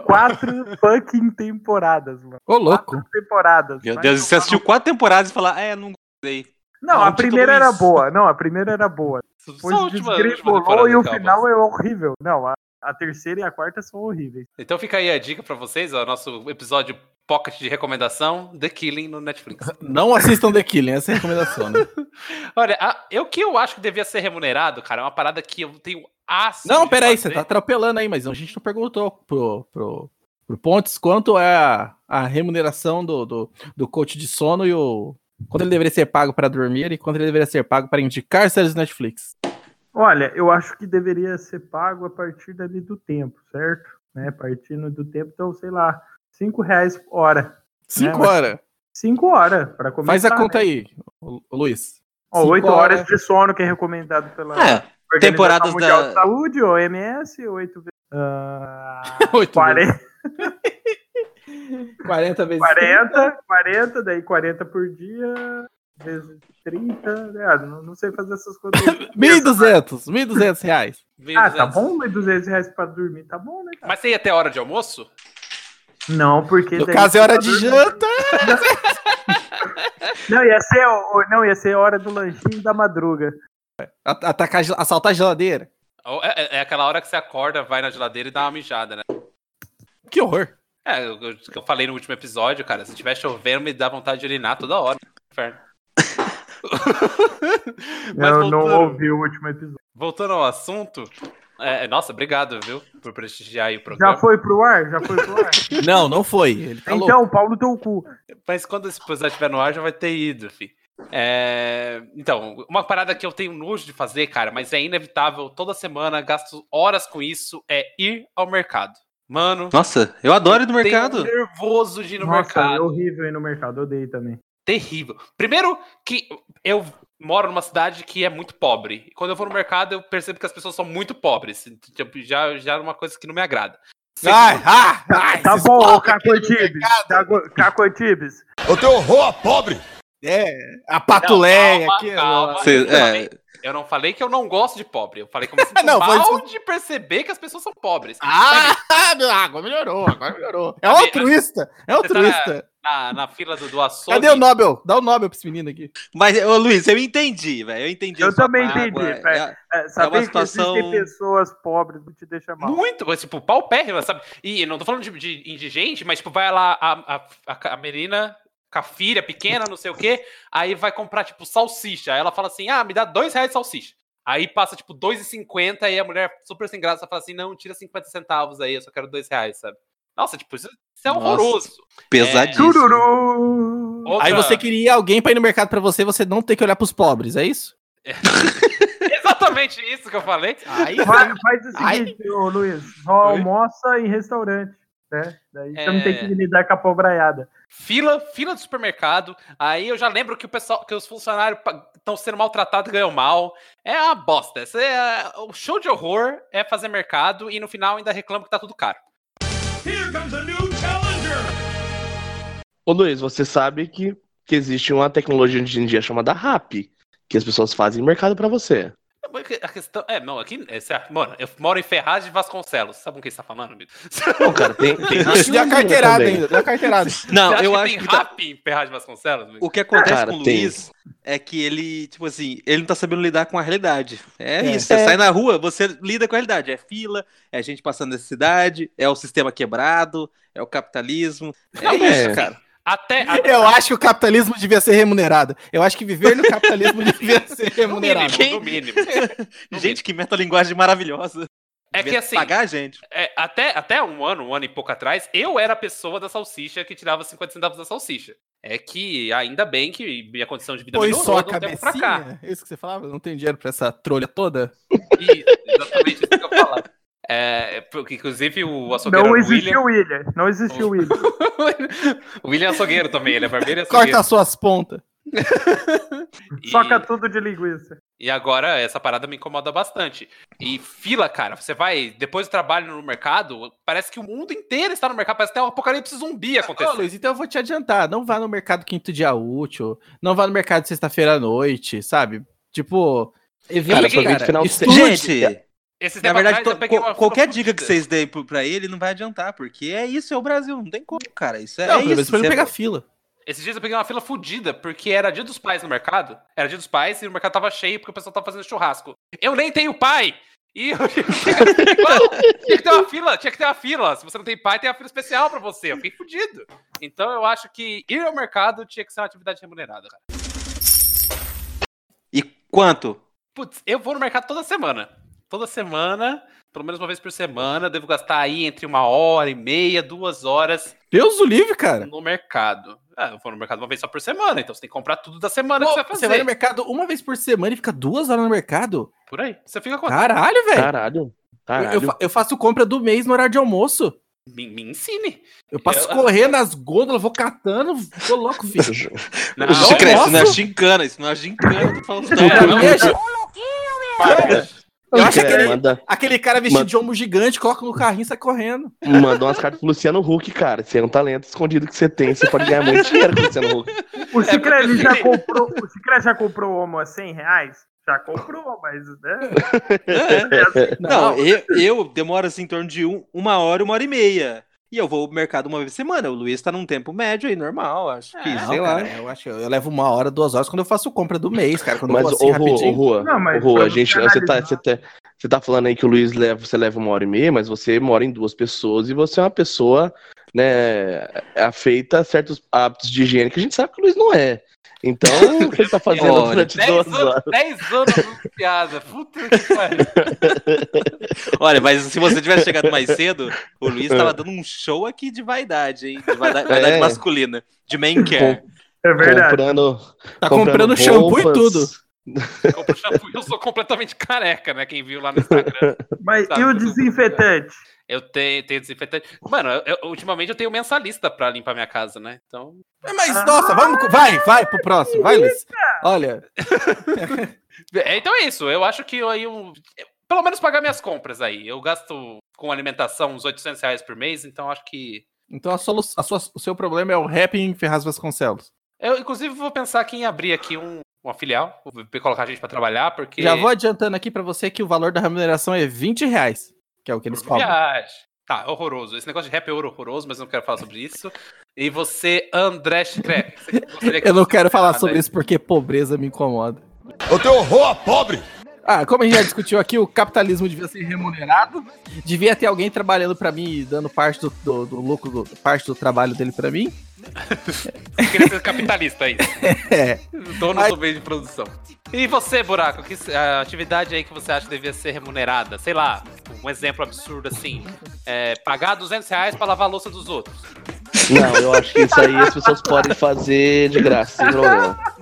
Quatro fucking temporadas, mano. Ô, louco. Quatro temporadas. Meu Deus, você assistiu quatro temporadas e falar, é, não gostei. Não, Não, a primeira era Luiz. boa. Não, a primeira era boa. Depois desgringolou temporada e o final é horrível. Não, a, a terceira e a quarta são horríveis. Então fica aí a dica pra vocês, ó, nosso episódio pocket de recomendação, The Killing no Netflix. [laughs] Não assistam The Killing, essa é a recomendação, né? [laughs] Olha, a- eu que eu acho que devia ser remunerado, cara, é uma parada que eu tenho aço Não, peraí, você tá atropelando aí, mas a gente não perguntou pro, pro, pro Pontes quanto é a, a remuneração do, do, do coach de sono e o. Quanto ele deveria ser pago para dormir e quanto ele deveria ser pago para indicar séries do Netflix. Olha, eu acho que deveria ser pago a partir dali do tempo, certo? Né? Partindo do tempo, então, sei lá, cinco reais hora. Cinco mas- horas. Cinco horas, para começar. Faz a conta né? aí, Luiz. Ó, oito horas horas. de sono que é recomendado pela É, temporadas Mundial da- de Saúde, OMS, oito [laughs] vezes. Ah, Oito 40, 40 vezes. 40, 40, daí 40 por dia, vezes 30, né? Ah, não, não sei fazer essas contas. 1.200, 1.200 reais. Ah, tá 1.200. bom, 1.200 reais pra dormir, tá bom, né, cara? Mas você ia ter hora de almoço? Não, porque. No caso, é hora de janta. [laughs] Não, ia ser, não, ia ser hora do lanchinho da madruga. Atacar, assaltar a geladeira. É, é- é aquela hora que você acorda, vai na geladeira e dá uma mijada, né? Que horror. É, eu, que eu falei no último episódio, cara, se tiver chovendo, me dá vontade de urinar toda hora. Inferno. [laughs] Mas eu não voltando- ouvi o último episódio. Voltando ao assunto. é, nossa, obrigado, viu? Por prestigiar aí o programa. Já foi pro ar? Já foi pro ar? [laughs] Não, não foi. Ele tá então, pau no teu cu. Mas quando esse episódio estiver no ar, já vai ter ido, fi. É, Então, uma parada que eu tenho nojo de fazer, cara, mas é inevitável, toda semana, gasto horas com isso, é ir ao mercado. Mano, Nossa, eu adoro ir no tenho mercado. nervoso de ir no Nossa, é mercado. horrível ir no mercado, eu odeio também. Terrível. Primeiro que eu moro numa cidade que é muito pobre. E quando eu vou no mercado, eu percebo que as pessoas são muito pobres. Tipo, Já, já é uma coisa que não me agrada. Ai, ah, [laughs] ai, Tá bom, ô pobres Caco Antibes. Caco- Caco Antibes. Eu tenho horror a pobre. É, a patuleia Não, aqui. calma, calma. Cê- é, eu não falei que eu não gosto de pobre. Eu falei que eu me [laughs] sinto Não, foi mal isso- de perceber que as pessoas são pobres. Ah, [laughs] agora melhorou, agora melhorou. É altruísta, é tá altruísta. Na, na fila do, do açougue. Cadê o Nobel? Dá o Nobel pra esse menino aqui. Mas, ô Luiz, eu entendi, velho. Eu entendi. Eu também mágoa. entendi, É- velho. É, saber situação- que existem pessoas pobres não te deixa mal. Muito, mas, tipo, pau pérrima, sabe? E não tô falando de, de indigente, mas, tipo, vai lá a, a, a, a menina com a filha pequena, não sei o quê, aí vai comprar, tipo, salsicha. Aí ela fala assim, ah, me dá dois reais de salsicha. Aí passa, tipo, 2,50 e a mulher super sem graça fala assim, não, tira 50 centavos aí, eu só quero dois reais, sabe? Nossa, tipo, isso, isso é Nossa. horroroso. Pesadíssimo. Tururu! Outra- Aí você queria alguém pra ir no mercado pra você, você não ter que olhar pros pobres, é isso? [laughs] Exatamente isso que eu falei. Aí Vai- Faz o seguinte, ô Luiz, só almoça em resturante, né? Daí você não É. tem que lidar com a pobraiada. Fila, fila do supermercado. Aí eu já lembro que o pessoal, que os funcionários estão sendo maltratados e ganham mal. É uma bosta. Esse é- o show de horror é fazer mercado e no final ainda reclama que tá tudo caro. Ô Luiz, você sabe que, que existe uma tecnologia hoje em dia chamada RAP, que as pessoas fazem mercado pra você. A questão. É, não, aqui. É, certo. Mano, eu moro em Ferraz de Vasconcelos. Sabe com quem você tá falando, amigo? Não, cara, tem, tem deu a carteirada ainda, deu a carteirada. [laughs] Não, Você acha eu que acho tem que tá- rap em Ferraz de Vasconcelos, amigo? o que acontece Cara, com o tem. Luiz é que ele, tipo assim, ele não tá sabendo lidar com a realidade. É, É. isso. Você sai na rua, você lida com a realidade. É fila, é gente passando necessidade, é o sistema quebrado, é o capitalismo. É Não, isso, é. cara. Até. [laughs] até Eu acho que o capitalismo devia ser remunerado. Eu acho que viver no capitalismo [laughs] devia ser no remunerado. mínimo, no mínimo. [laughs] No Gente, que metalinguagem maravilhosa. É que Devia assim, Pagar a gente. é, até, até um ano, um ano e pouco atrás, eu era a pessoa da salsicha que tirava 50 centavos da salsicha. É que ainda bem que minha condição de vida Põe melhorou só a de tempo pra cá. cabecinha. É isso que você falava? Não tem dinheiro pra essa trolha toda? Isso, exatamente isso que eu falava. É, porque, inclusive o açougueiro Não o existiu William. William. Não existiu [laughs] William. o William é açougueiro também, ele é barbeiro e Corta açougueiro. as suas pontas. [laughs] E- Soca tudo de linguiça. E agora essa parada me incomoda bastante. E fila, cara, você vai, depois do trabalho no mercado, parece que o mundo inteiro está no mercado, parece que tem um apocalipse zumbi Ô, acontecendo. Luiz, então eu vou te adiantar. Não vá no mercado quinto dia útil. Não vá no mercado sexta-feira à noite, sabe? Tipo, evita, Cara, cara. o final de. Gente, na verdade, atrás co- qualquer dica que vocês deem pra ele não vai adiantar, porque é isso, é o Brasil, não tem como, cara. Isso é, Não, é isso. pra ele pegar fila. Esses dias eu peguei uma fila fudida, porque era dia dos pais no mercado. Era dia dos pais e o mercado tava cheio porque o pessoal tava fazendo churrasco. Eu nem tenho pai! E eu [laughs] tinha que ter uma fila, tinha que ter uma fila. Se você não tem pai, tem uma fila especial pra você. Eu fiquei fudido. Então eu acho que ir ao mercado tinha que ser uma atividade remunerada, cara. E quanto? Putz, eu vou no mercado toda semana. Toda semana, pelo menos uma vez por semana, devo gastar aí entre uma hora e meia, duas horas Deus o livre, cara. no mercado. Ah, eu vou no mercado uma vez só por semana, então você tem que comprar tudo da semana Pô, que você vai fazer. você vai no mercado uma vez por semana e fica duas horas no mercado? Por aí. Você fica com Caralho, velho. Caralho. Eu, Caralho. eu fa- eu faço compra do mês no horário de almoço. Me, me ensine. Eu passo Eu- correndo nas gôndolas, vou catando, tô louco, filho. Não, cresce, isso não é gincana, isso não é gincana do Faustão. É, não, Veja, para. Eu acho Cara, aquele, manda, aquele cara vestido Manda- de ombro gigante, coloca no carrinho e sai correndo. manda umas cartas pro Luciano Huck, cara. Você é um talento escondido que você tem. Você pode ganhar muito dinheiro com o Luciano Huck. O Cicré ele já assim- comprou. O Cicré já comprou homo a 100 reais? Já comprou, mas. Né? [laughs] É. Não, eu, eu demoro assim em torno de um- uma hora, uma hora e meia. E eu vou ao mercado uma vez por semana. O Luiz tá num tempo médio aí, normal, acho que, Não, sei lá. cara, eu acho eu levo uma hora, duas horas quando eu faço compra do mês, cara. Quando Mas, eu vou assim ô, rapidinho. Rua, Não, mas ô, Rua, gente, você tá, você, tá, você tá falando aí que o Luiz leva, você leva uma hora e meia, mas você mora em duas pessoas e você é uma pessoa, né, afeita a certos hábitos de higiene que a gente sabe que o Luiz não é. Então, [laughs] o que ele tá fazendo Olha, durante 10 duas anos, horas? 10 anos de piada. Puta que pariu. [laughs] Olha, mas se você tivesse chegado mais [laughs] cedo, o Luiz tava dando um show aqui de vaidade, hein? De vaidade, vaidade É. masculina. De man care. É verdade. Comprando, Tá comprando shampoo e tudo. Eu sou completamente careca, né? Quem viu lá no Instagram. Mas Sabe e o tudo. desinfetante? Eu tenho, tenho desinfetante. Mano, eu- ultimamente eu tenho mensalista pra limpar minha casa, né? Então. Mas, nossa, vamos. Vai, vai pro próximo. Vai, Luiz. Olha, [laughs] É, então é isso. Eu acho que eu aí um. Pelo menos pagar minhas compras aí. Eu gasto com alimentação uns 800 reais por mês, então acho que. então a solu- a sua- o seu problema é o rap em Ferraz Vasconcelos. Eu, inclusive, vou pensar aqui em abrir aqui um uma filial, colocar a gente pra trabalhar, porque. Já vou adiantando aqui pra você que o valor da remuneração é 20 reais, que é o que eles viagem. Tá, horroroso. Esse negócio de rap é horroroso, mas eu não quero falar sobre isso. E você, André que Eu não quero falar sobre isso porque pobreza me incomoda. Eu tenho horror a pobre! Ah, como a gente já discutiu aqui, o capitalismo devia ser remunerado. Devia ter alguém trabalhando pra mim e dando parte do, do, do lucro, do- parte do trabalho dele pra mim. [laughs] Queria ser capitalista aí. [laughs] É. Dono do meio de produção. E você, Buraco, que a atividade aí que você acha que devia ser remunerada? Sei lá, um exemplo absurdo assim. É, pagar 200 reais pra lavar a louça dos outros. Não, eu acho que isso aí as pessoas podem fazer de graça, sem problema. [laughs]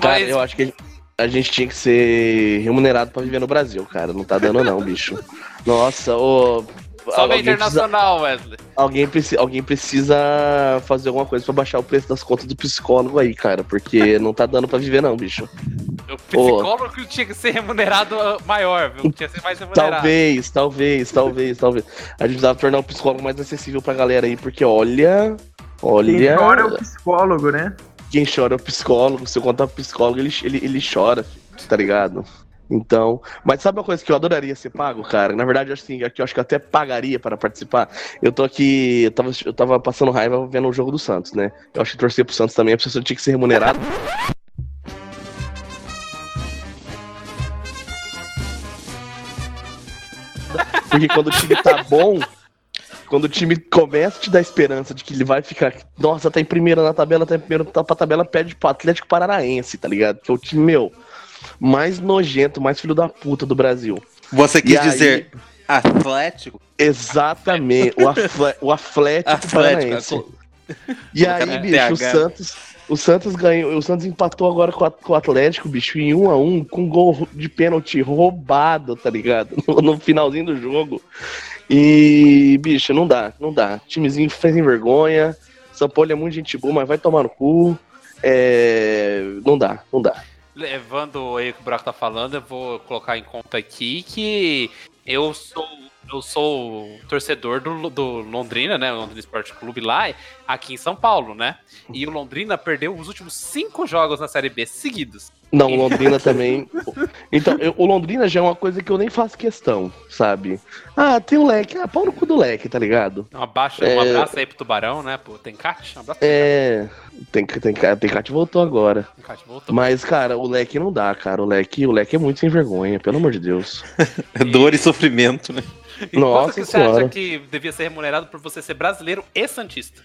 Cara, Mas- eu acho que a gente tinha que ser remunerado pra viver no Brasil, cara. Não tá dando não, bicho. Nossa, ô... Só alguém precisa- internacional, Wesley. Alguém, preci alguém precisa fazer alguma coisa pra baixar o preço das contas do psicólogo aí, cara, porque não tá dando pra viver não, bicho. O psicólogo que tinha que ser remunerado maior, viu? Tinha que ser mais remunerado. Talvez, talvez, talvez, talvez. A gente precisava tornar o psicólogo mais acessível pra galera aí, porque olha, olha, é o psicólogo, né? Quem chora é o psicólogo. Se eu contar pro psicólogo, ele, ele, ele chora, tá ligado? Então, mas sabe uma coisa que eu adoraria ser pago, cara? Na verdade, assim, aqui eu acho que eu até pagaria para participar. Eu tô aqui, eu tava, eu tava passando raiva vendo o jogo do Santos, né? Eu acho que torcer pro Santos também, a pessoa tinha que ser remunerada. Porque quando o time tá bom, quando o time começa a te dar esperança de que ele vai ficar. Nossa, tá em primeira na tabela, tá em primeiro, tá pra tabela, pede pro Atlético Paranaense, tá ligado? Que é o time, meu, mais nojento, mais filho da puta do Brasil. Você quis aí- dizer Atlético? Exatamente, o, afle, o Atlético, Atlético. Paranaense. E aí, bicho, o. Santos. O Santos ganhou. O Santos empatou agora com, a- com o Atlético, bicho, em 1 a 1 com gol de pênalti roubado, tá ligado? [laughs] No, no finalzinho do jogo. E, bicho, não dá, não dá. Timezinho fez em vergonha. São Paulo é muito gente boa, mas vai tomar no cu. É, não dá, não dá. Levando aí o que o Buraco tá falando, eu vou colocar em conta aqui que eu sou eu sou torcedor do, do Londrina, né? O Londrina Esporte Clube lá, aqui em São Paulo, né? E o Londrina perdeu os últimos cinco jogos na Série B seguidos. Não, o Londrina também. Então, eu- o Londrina já é uma coisa que eu nem faço questão, sabe? Ah, tem o leque. Ah, pau no cu do leque, tá ligado? Um, abaixo, um É. abraço aí pro Tubarão, né? Pô, tem Cat? Um abraço É. Tem que tem, que- tem que voltou agora. Cat, voltou. Mas, cara, o leque não dá, cara. O leque, o leque é muito sem vergonha, pelo amor de Deus. [laughs] Dor e sofrimento, né? E Nossa quanto que você Senhora. acha que devia ser remunerado por você ser brasileiro e santista?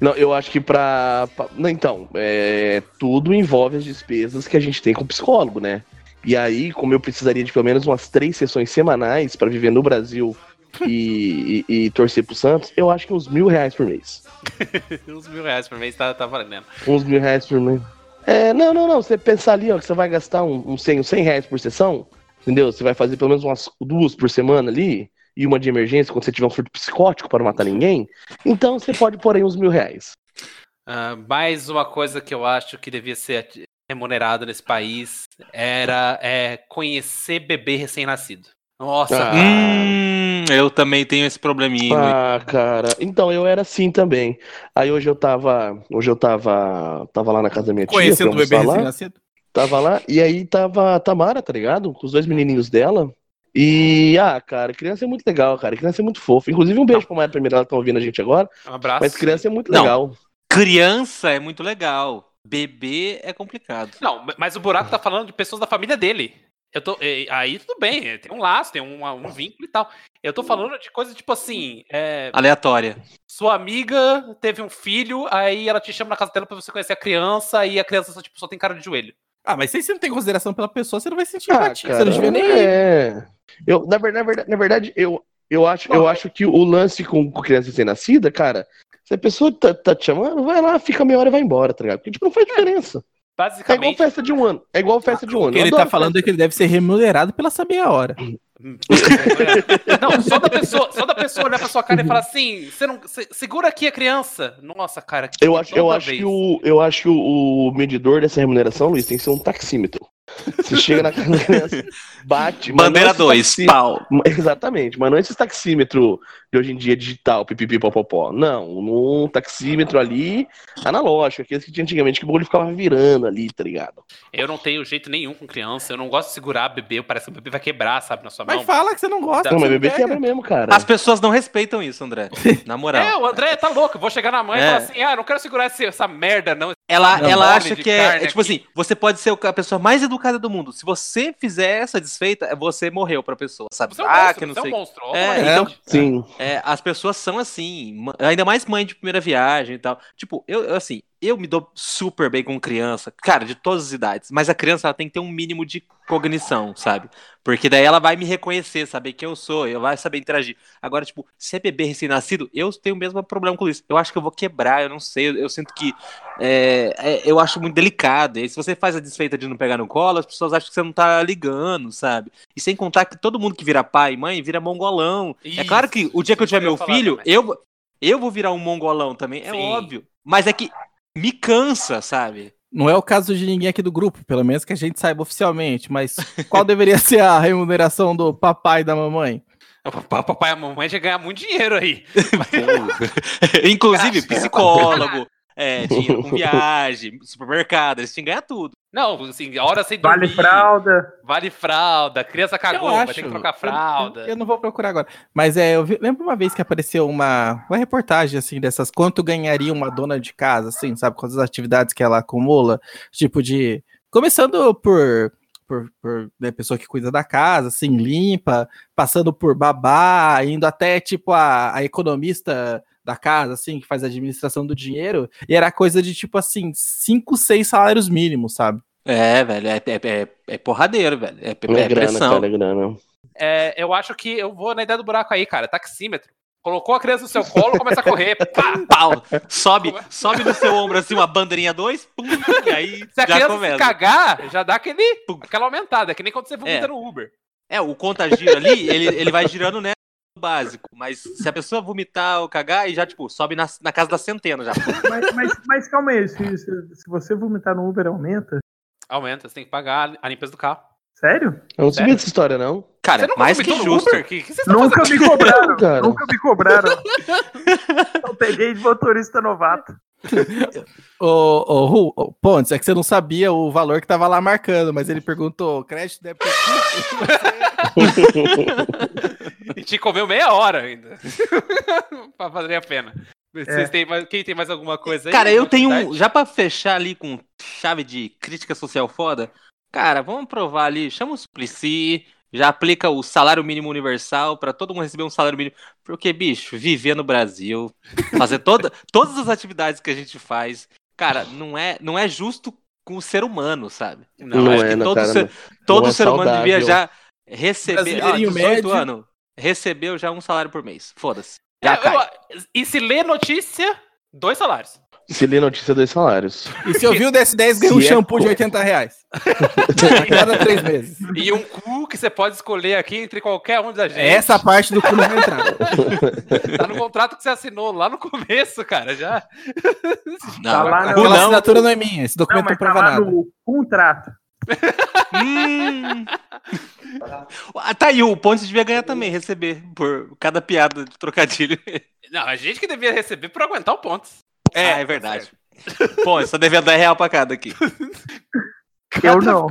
Não, eu acho que pra. pra- não, então, é, tudo envolve as despesas que a gente tem com o psicólogo, né? E aí, como eu precisaria de pelo menos umas três sessões semanais pra viver no Brasil e, e- e torcer pro Santos, eu acho que uns mil reais por mês. [laughs] Uns mil reais por mês tá, tá valendo. Uns mil reais por mês. É, não, não, não. Você pensar ali, ó, que você vai gastar um, um 100, uns 100 reais por sessão, entendeu? Você vai fazer pelo menos umas duas por semana ali, e uma de emergência quando você tiver um surto psicótico para não matar ninguém. Então você pode pôr aí uns mil reais. Ah, mais uma coisa que eu acho que devia ser remunerado nesse país era é, conhecer bebê recém-nascido. Nossa, Ah. Hum, eu também tenho esse probleminha. Ah, cara. Então, eu era assim também. Aí hoje eu tava. Hoje eu tava. Tava lá na casa da minha tia. Conhecendo o fui bebê recém-nascido? Tava lá, e aí tava a Tamara, tá ligado? Com os dois menininhos dela. E, ah, cara, criança é muito legal, cara. Criança é muito fofa. Inclusive, um beijo pra Maia Primeira, ela tá ouvindo a gente agora. um abraço. Mas criança é muito Não. legal. Criança é muito legal. Bebê é complicado. Não, mas o buraco tá falando de pessoas da família dele. Eu tô, aí tudo bem, tem um laço, tem um, um vínculo e tal. Eu tô falando de coisa tipo assim, é, Aleatória. sua amiga teve um filho, aí ela te chama na casa dela pra você conhecer a criança, e a criança só, tipo, só tem cara de joelho. Ah, mas se você não tem consideração pela pessoa, você não vai sentir Ah, empatia. cara, você não devia nem. é. Eu, na, ver- na verdade, na verdade, eu, eu, acho, eu acho que o lance com, com criança recém-nascida, cara, se a pessoa tá, tá te chamando, vai lá, fica meia hora e vai embora, tá ligado? Porque, tipo, não faz diferença. É igual festa de um ano. É igual festa de um O ano. que Eu ele tá falando é que ele deve ser remunerado pela essa meia hora. [clears throat] [laughs] Não, só da pessoa, só da pessoa olhar pra sua cara e falar assim, você não, se- segura aqui a criança. Nossa, cara. Eu acho, eu acho vez. que o, eu acho que o, o medidor dessa remuneração, Luiz, tem que ser um taxímetro. Você chega na casa da criança, bate. Bandeira não esse 2, taxi- pau. Exatamente, mas não esse taxímetro de hoje em dia digital, pipipi, popopó. Não, num taxímetro ali analógico, aqueles que tinha antigamente que o bagulho ficava virando ali, tá ligado? Eu não tenho jeito nenhum com criança. Eu não gosto de segurar bebê. Parece que o bebê vai quebrar, sabe, na sua Mas fala que você não gosta. Não, mas bebê pega. quebra mesmo, cara. As pessoas não respeitam isso, André. Na [laughs] moral. É, o André tá louco. Vou chegar na mãe e É. falar assim: ah, não quero segurar esse- essa merda, não. Ela, Não, ela acha que é, é tipo aqui. assim, você pode ser a pessoa mais educada do mundo. Se você fizer essa desfeita, você morreu pra pessoa, sabe? Você é um ah, monstro, que não você é um sei. monstro. Ó, É, então, Sim. é, as pessoas são assim, ainda mais mãe de primeira viagem e tal. Tipo, eu, eu, assim, eu me dou super bem com criança, cara, de todas as idades, mas a criança ela tem que ter um mínimo de cognição, sabe? Porque daí ela vai me reconhecer, saber quem eu sou, eu vai saber interagir. Agora, tipo, se é bebê recém-nascido, eu tenho o mesmo problema com isso. Eu acho que eu vou quebrar, eu não sei, eu, eu sinto que é, é, eu acho muito delicado. E se você faz a desfeita de não pegar no colo, as pessoas acham que você não tá ligando, sabe? E sem contar que todo mundo que vira pai e mãe vira mongolão. é Isso, claro que o dia que eu tiver eu meu filho, também. eu, eu vou virar um mongolão também, é Sim. óbvio. Mas é que me cansa, sabe? Não é o caso de ninguém aqui do grupo, pelo menos que a gente saiba oficialmente, mas [laughs] qual deveria ser a remuneração do papai e da mamãe? O papai papai e a mamãe já ganham muito dinheiro aí. [laughs] Inclusive, psicólogo, é, dinheiro com [laughs] viagem, supermercado, eles tinham que ganhar tudo. Não, assim, hora sem Vale dormir. fralda. Vale fralda. Criança cagou, vai ter que trocar fralda. Eu, eu não vou procurar agora. Mas é, eu vi- lembro uma vez que apareceu uma, uma reportagem assim dessas quanto ganharia uma dona de casa, assim, sabe, com as atividades que ela acumula, tipo de começando por por, por né, pessoa que cuida da casa, assim, limpa, passando por babá, indo até tipo a, a economista da casa, assim, que faz a administração do dinheiro, e era coisa de tipo assim, cinco, seis salários mínimos, sabe? É, velho, é, é, é, é porradeiro, velho. É, é, é grana, pressão. cara, é grana. É, eu acho que eu vou na ideia do buraco aí, cara. Taxímetro. Colocou a criança no seu colo, começa a correr. [laughs] Pá! Pau, sobe, sobe no seu ombro assim, uma bandeirinha 2, pum, e aí [laughs] Se a já criança começa. se cagar, já dá aquele, Pum. aquela aumentada. É que nem quando você vomita É. no Uber. É, o contagiro ali, ele, ele vai girando né, básico, mas se a pessoa vomitar ou cagar, e já, tipo, sobe na, na casa da centena já. Mas, mas, mas calma aí, se, se, você vomitar no Uber, aumenta? Aumenta, você tem que pagar a limpeza do carro. Sério? Eu não sabia dessa história, não. Cara, mais que justo. Uber? Que, que você tá Nunca me cobraram, Cara. nunca me cobraram. Eu peguei de motorista novato. Ô, ô, Ru, ô, Pontes, é que você não sabia o valor que tava lá marcando, mas ele perguntou, crédito, débito, [laughs] [laughs] [laughs] E te comeu meia hora ainda. [laughs] pra valer a pena. Vocês É. têm mais, quem tem mais alguma coisa aí? Cara, eu tenho um. Já pra fechar ali com chave de crítica social foda, cara, vamos provar ali, chama o Suplicy, já aplica o salário mínimo universal pra todo mundo receber um salário mínimo. Porque, bicho, viver no Brasil, fazer toda, [laughs] todas as atividades que a gente faz, cara, não é, não é justo com o ser humano, sabe? Não acho é, que não, todo, cara, ser, não- todo não é ser humano devia já receber. Ah, Brasileirinho 18 médio. anos, recebeu já um salário por mês. Foda-se. Já É, cai. eu- e se lê notícia, dois salários. Se lê notícia dois salários. E se eu vi o DS10, ganha um é shampoo de co- 80 reais. [laughs] A cada três meses. E um cu que você pode escolher aqui entre qualquer um da gente. Essa parte do cu não vai entrar. Tá no contrato que você assinou lá no começo, cara. Já. Não, Tá lá na- Aquela não. assinatura não é minha, esse Não, documento não, mas tá prova lá nada. no contrato. Hum. Ah, tá aí, o Pontes devia ganhar também, receber por cada piada de trocadilho. Não, a gente que devia receber por aguentar o ponto. ah, é verdade. Pontes, tá devendo 10 real pra cada aqui. [laughs] Eu não.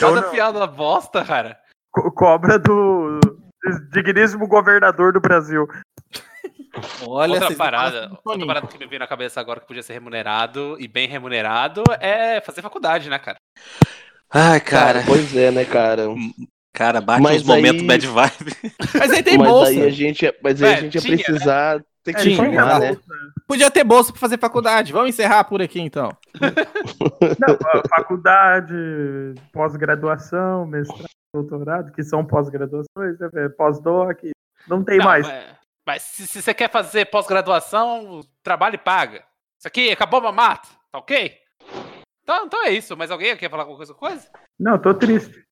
Cada não. piada bosta, cara. Co- cobra do digníssimo governador do Brasil. Olha, outra parada, outra parada que me veio na cabeça agora que podia ser remunerado e bem remunerado é fazer faculdade, né, cara? Ai, Cara, cara. pois é, né, cara? Cara, bate Mas uns momentos aí- bad vibe. Mas aí tem mas bolsa. aí a gente, mas aí É, a gente ia tinha, precisar ter que É, informar, né? Podia ter bolsa pra fazer faculdade. Vamos encerrar por aqui, então. [laughs] Não, faculdade, pós-graduação, mestrado, doutorado, que são pós-graduações, né, pós-doc, não tem Não, mais. Mas, mas se, se você quer fazer pós-graduação, trabalho e paga. Isso aqui acabou mamata, tá ok? Então, então é isso. Mas alguém quer falar alguma coisa? coisa? Não, tô triste.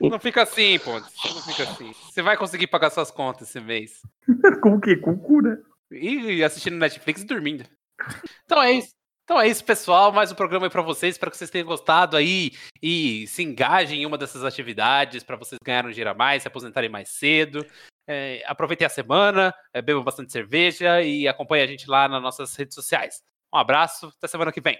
Não fica assim, Pontes. Não fica assim. Você vai conseguir pagar suas contas esse mês. [laughs] Com o quê? Com cura? E assistindo Netflix e dormindo. Então é isso. Então é isso, pessoal. Mais um programa aí para vocês. Espero que vocês tenham gostado aí e se engajem em uma dessas atividades para vocês ganharem um dinheiro a mais, se aposentarem mais cedo. É, aproveitem a semana, é, bebam bastante cerveja e acompanhem a gente lá nas nossas redes sociais. Um abraço, até semana que vem.